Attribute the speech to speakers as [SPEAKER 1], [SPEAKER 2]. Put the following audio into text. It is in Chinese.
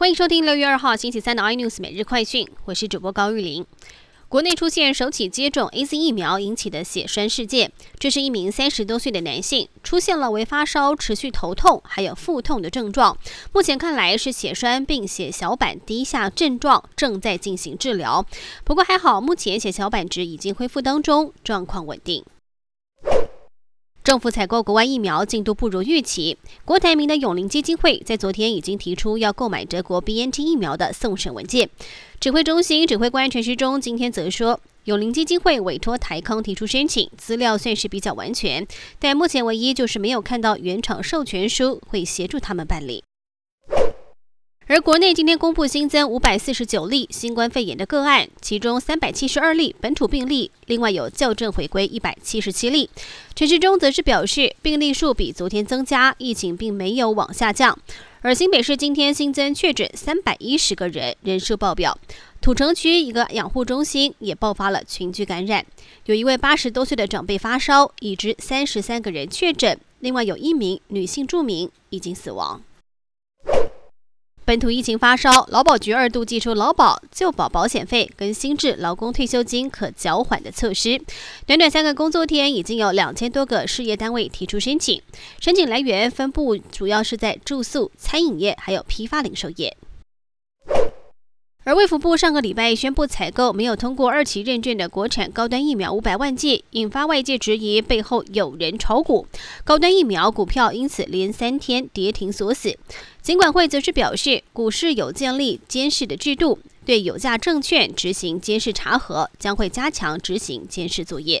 [SPEAKER 1] 欢迎收听六月二号星期三的 iNews 每日快讯，我是主播高玉玲。国内出现首起接种 A Z 疫苗引起的血栓事件，这是一名三十多岁的男性出现了为发烧、持续头痛还有腹痛的症状，目前看来是血栓并血小板低下症状，正在进行治疗。不过还好，目前血小板值已经恢复当中，状况稳定。政府采购国外疫苗进度不如预期。郭台铭的永林基金会在昨天已经提出要购买德国 BNT 疫苗的送审文件。指挥中心指挥官陈时中今天则说，永林基金会委托台康提出申请，资料算是比较完全，但目前唯一就是没有看到原厂授权书，会协助他们办理。而国内今天公布新增五百四十九例新冠肺炎的个案，其中三百七十二例本土病例，另外有校正回归一百七十七例。陈时中则是表示，病例数比昨天增加，疫情并没有往下降。而新北市今天新增确诊三百一十个人，人数爆表。土城区一个养护中心也爆发了群聚感染，有一位八十多岁的长辈发烧，已知三十三个人确诊，另外有一名女性住民已经死亡。本土疫情发烧，劳保局二度寄出劳保旧保保险费跟新制劳工退休金可缴缓的措施。短短三个工作天，已经有两千多个事业单位提出申请，申请来源分布主要是在住宿、餐饮业还有批发零售业。而卫福部上个礼拜宣布采购没有通过二期认证的国产高端疫苗五百万剂，引发外界质疑背后有人炒股，高端疫苗股票因此连三天跌停锁死。尽管会则是表示，股市有建立监视的制度，对有价证券执行监视查核，将会加强执行监视作业。